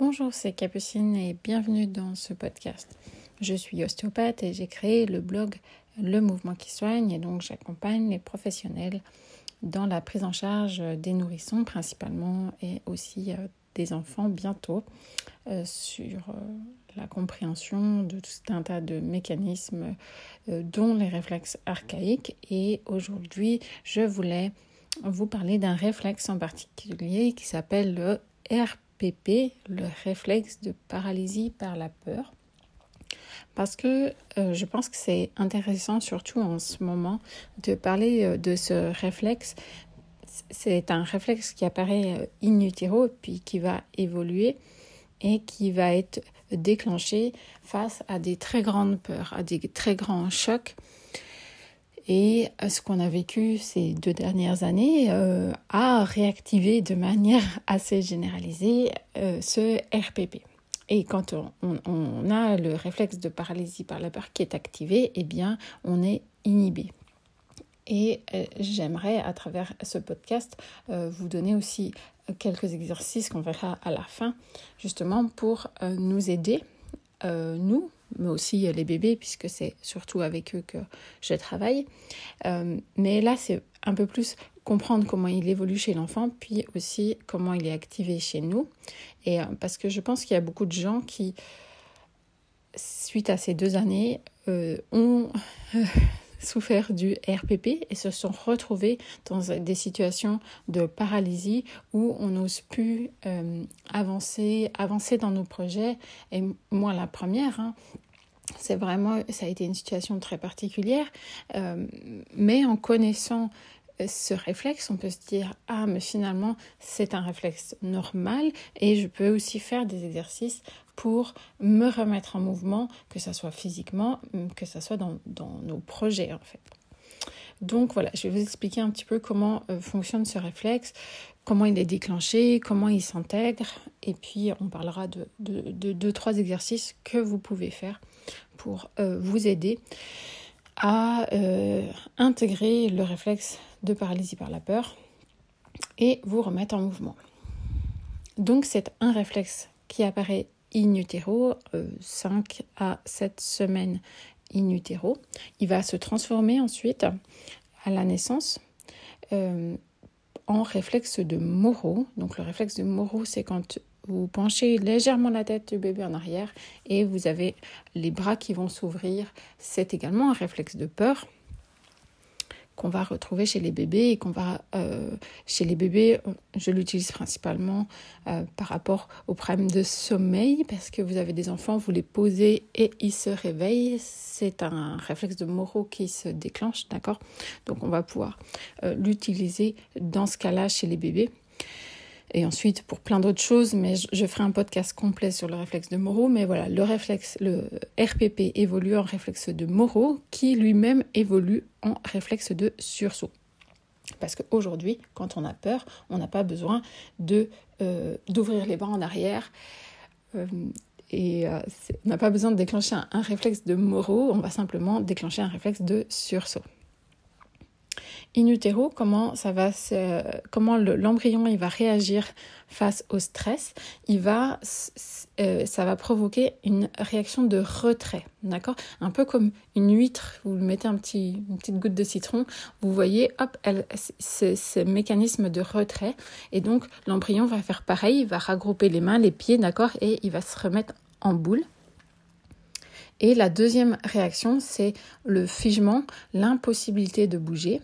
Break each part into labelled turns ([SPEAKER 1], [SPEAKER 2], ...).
[SPEAKER 1] Bonjour, c'est Capucine et bienvenue dans ce podcast. Je suis ostéopathe et j'ai créé le blog Le Mouvement qui soigne et donc j'accompagne les professionnels dans la prise en charge des nourrissons principalement et aussi euh, des enfants bientôt euh, sur euh, la compréhension de tout un tas de mécanismes dont les réflexes archaïques et aujourd'hui je voulais vous parler d'un réflexe en particulier qui s'appelle le RP le réflexe de paralysie par la peur. Parce que euh, je pense que c'est intéressant, surtout en ce moment, de parler euh, de ce réflexe. C'est un réflexe qui apparaît euh, in utero, puis qui va évoluer et qui va être déclenché face à des très grandes peurs, à des très grands chocs et euh, ce qu'on a vécu ces deux dernières années euh, a réactivé de manière assez généralisée euh, ce RPP. Et quand on, a le réflexe de paralysie par la peur qui est activé, eh bien, on est inhibé. Et j'aimerais, à travers ce podcast, vous donner aussi quelques exercices qu'on verra à la fin, justement pour nous aider, nous, mais aussi les bébés, puisque c'est surtout avec eux que je travaille. Euh, mais là, c'est un peu plus comprendre comment il évolue chez l'enfant, puis aussi comment il est activé chez nous. Et euh, parce que je pense qu'il y a beaucoup de gens qui, suite à ces deux années, euh, ont souffert du RPP et se sont retrouvés dans des situations de paralysie où on n'ose plus euh, avancer, avancer dans nos projets. Et moi, la première, hein, c'est vraiment, ça a été une situation très particulière, euh, mais en connaissant ce réflexe, on peut se dire ah mais finalement c'est un réflexe normal et je peux aussi faire des exercices pour me remettre en mouvement, que ce soit physiquement, que ce soit dans, nos projets en fait. Donc voilà, je vais vous expliquer un petit peu comment euh, fonctionne ce réflexe, comment il est déclenché, comment il s'intègre, et puis on parlera de deux, trois exercices que vous pouvez faire pour euh, vous aider à euh, intégrer le réflexe de paralysie par la peur et vous remettre en mouvement. Donc c'est un réflexe qui apparaît in utero, 5 euh, à 7 semaines in utero. Il va se transformer ensuite à la naissance euh, en réflexe de Moro. Donc le réflexe de Moro, c'est quand vous penchez légèrement la tête du bébé en arrière et vous avez les bras qui vont s'ouvrir. C'est également un réflexe de peur qu'on va retrouver chez les bébés et qu'on va euh, chez les bébés, je l'utilise principalement euh, par rapport au problème de sommeil parce que vous avez des enfants, vous les posez et ils se réveillent. C'est un réflexe de Moro qui se déclenche, d'accord? Donc on va pouvoir euh, l'utiliser dans ce cas-là chez les bébés et ensuite pour plein d'autres choses, mais je, ferai un podcast complet sur le réflexe de Moreau. Mais voilà, le réflexe, le RPP évolue en réflexe de Moreau, qui lui-même évolue en réflexe de sursaut. Parce qu'aujourd'hui, quand on a peur, on n'a pas besoin euh, d'ouvrir les bras en arrière. Euh, et euh, on n'a pas besoin de déclencher un, un réflexe de Moreau, on va simplement déclencher un réflexe de sursaut in utero, comment ça va comment l'embryon il va réagir face au stress, il va euh, ça va provoquer une réaction de retrait, d'accord? Un peu comme une huître, vous mettez un petit, une petite goutte de citron, vous voyez, hop, ce mécanisme de retrait, et donc l'embryon va faire pareil, il va regrouper les mains, les pieds, d'accord, et il va se remettre en boule. Et la deuxième réaction, c'est le figement, l'impossibilité de bouger.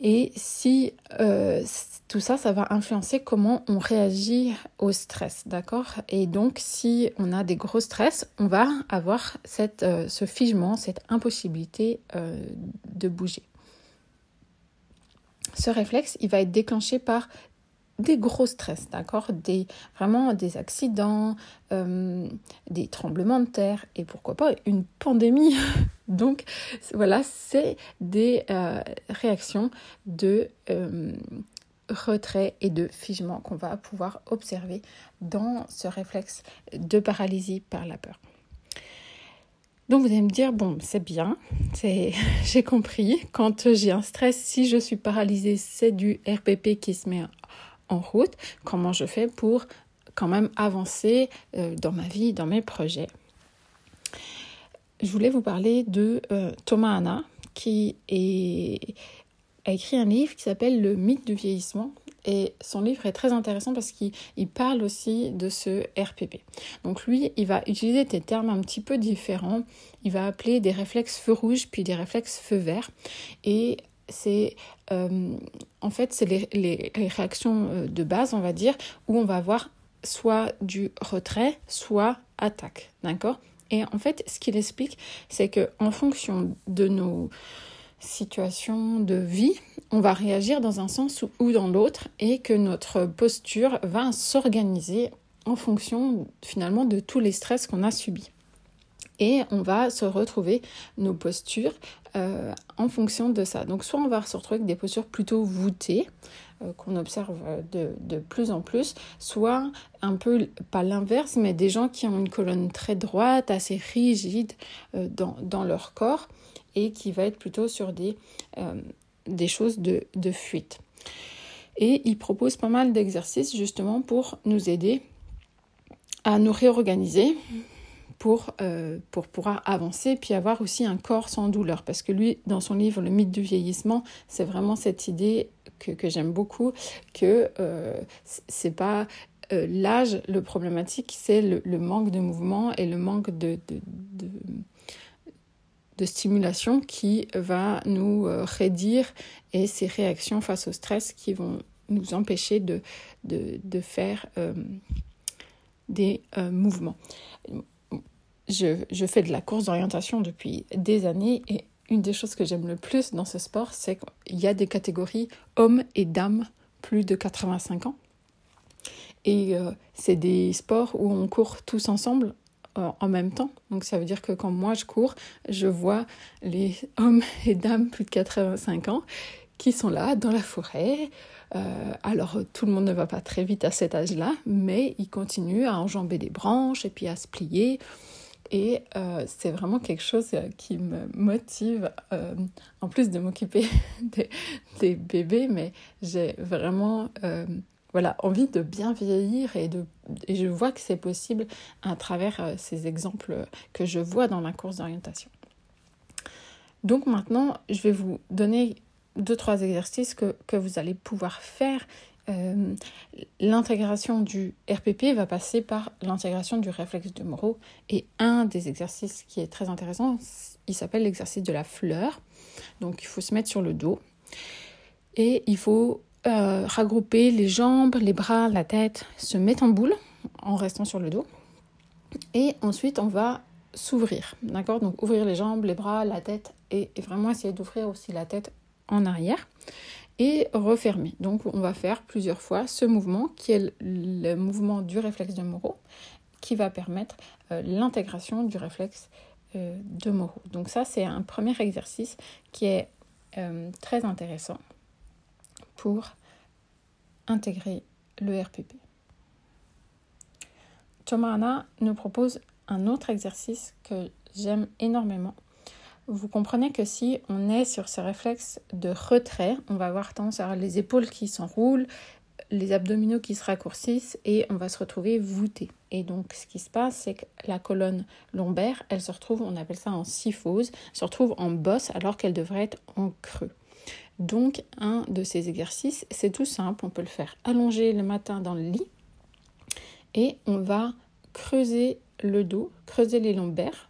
[SPEAKER 1] Et si euh, tout ça, ça va influencer comment on réagit au stress, d'accord? Et donc, si on a des gros stress, on va avoir cette, euh, ce figement, cette impossibilité euh, de bouger. Ce réflexe, il va être déclenché par des gros stress, d'accord? Des, Vraiment des accidents, des tremblements de terre et pourquoi pas une pandémie. Donc voilà, c'est des euh, réactions de euh, retrait et de figement qu'on va pouvoir observer dans ce réflexe de paralysie par la peur. Donc vous allez me dire, bon, c'est bien, j'ai compris, quand j'ai un stress, si je suis paralysée, c'est du RPP qui se met en route, comment je fais pour quand même avancer dans ma vie, dans mes projets? Je voulais vous parler de Thomas Anna, qui a écrit un livre qui s'appelle Le mythe du vieillissement. Et son livre est très intéressant parce qu'il parle aussi de ce RPP. Donc lui, il va utiliser des termes un petit peu différents. Il va appeler des réflexes feu rouge puis des réflexes feu vert. Et c'est euh, en fait c'est les, les, réactions euh, de base, on va dire, où on va avoir soit du retrait, soit attaque, d'accord? Et en fait, ce qu'il explique, c'est que en fonction de nos situations de vie, on va réagir dans un sens ou dans l'autre et que notre posture va s'organiser en fonction finalement de tous les stress qu'on a subis. Et on va se retrouver nos postures euh, en fonction de ça. Donc soit on va se retrouver avec des postures plutôt voûtées, euh, qu'on observe de, de, plus en plus, soit un peu, pas l'inverse, mais des gens qui ont une colonne très droite, assez rigide euh, dans, dans, leur corps, et qui va être plutôt sur des, des choses de, de fuite. Et il propose pas mal d'exercices justement pour nous aider à nous réorganiser pour, euh, pour pouvoir avancer, puis avoir aussi un corps sans douleur. Parce que lui, dans son livre Le mythe du vieillissement, c'est vraiment cette idée que, que j'aime beaucoup, que euh, c'est pas euh, l'âge le problématique, c'est le, manque de mouvement et le manque de, de, de, stimulation qui va nous euh, raidir et ces réactions face au stress qui vont nous empêcher de, de, de faire des mouvements je, fais de la course d'orientation depuis des années et une des choses que j'aime le plus dans ce sport, c'est qu'il y a des catégories hommes et dames plus de 85 ans. Et euh, c'est des sports où on court tous ensemble euh, en même temps. Donc ça veut dire que quand moi je cours, je vois les hommes et dames plus de 85 ans qui sont là dans la forêt. Euh, alors tout le monde ne va pas très vite à cet âge-là, mais ils continuent à enjamber des branches et puis à se plier. Et euh, c'est vraiment quelque chose euh, qui me motive, euh, en plus de m'occuper des, bébés, mais j'ai vraiment voilà, envie de bien vieillir et, de, et je vois que c'est possible à travers ces exemples que je vois dans la course d'orientation. Donc maintenant, je vais vous donner deux, trois exercices que, que vous allez pouvoir faire euh, l'intégration du RPP va passer par l'intégration du réflexe de Moreau. Et un des exercices qui est très intéressant, il s'appelle l'exercice de la fleur. Donc il faut se mettre sur le dos et il faut euh, regrouper les jambes, les bras, la tête, se mettre en boule en restant sur le dos. Et ensuite on va s'ouvrir, d'accord? Donc ouvrir les jambes, les bras, la tête et, et vraiment essayer d'ouvrir aussi la tête en arrière et refermer. Donc on va faire plusieurs fois ce mouvement qui est le mouvement du réflexe de Moreau qui va permettre euh, l'intégration du réflexe euh, de Moreau. Donc ça c'est un premier exercice qui est euh, très intéressant pour intégrer le RPP. Thomas nous propose un autre exercice que j'aime énormément vous comprenez que si on est sur ce réflexe de retrait, on va avoir tendance à avoir les épaules qui s'enroulent, les abdominaux qui se raccourcissent et on va se retrouver voûté. Et donc ce qui se passe, c'est que la colonne lombaire, elle se retrouve, on appelle ça en syphose, se retrouve en bosse alors qu'elle devrait être en creux. Donc un de ces exercices, c'est tout simple, on peut le faire allonger le matin dans le lit et on va creuser le dos, creuser les lombaires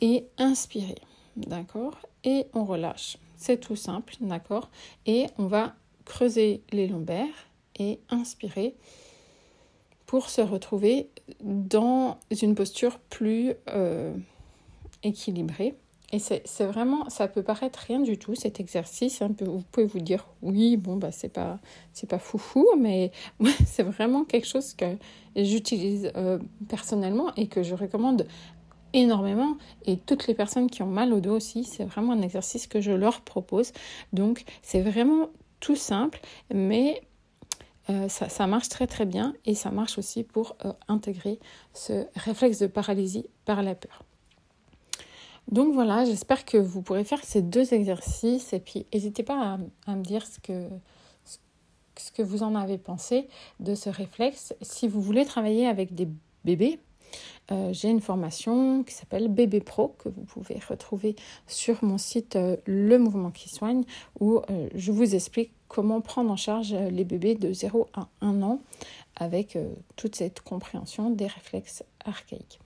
[SPEAKER 1] et inspirer d'accord Et on relâche. C'est tout simple, d'accord Et on va creuser les lombaires et inspirer pour se retrouver dans une posture plus euh, équilibrée. Et c'est vraiment, ça peut paraître rien du tout cet exercice. Vous pouvez vous dire, oui, bon, bah, c'est pas, c'est pas foufou, mais c'est vraiment quelque chose que j'utilise euh, personnellement et que je recommande énormément et toutes les personnes qui ont mal au dos aussi, c'est vraiment un exercice que je leur propose. Donc c'est vraiment tout simple, mais euh, ça, marche très très bien et ça marche aussi pour euh, intégrer ce réflexe de paralysie par la peur. Donc voilà, j'espère que vous pourrez faire ces deux exercices et puis n'hésitez pas à, me dire ce que, ce que vous en avez pensé de ce réflexe. Si vous voulez travailler avec des bébés, euh, j'ai une formation qui s'appelle Bébé Pro que vous pouvez retrouver sur mon site euh, Le Mouvement qui soigne où euh, je vous explique comment prendre en charge les bébés de 0 à 1 an avec toute cette compréhension des réflexes archaïques.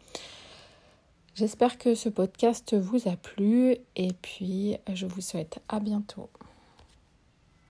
[SPEAKER 1] J'espère que ce podcast vous a plu et puis je vous souhaite à bientôt.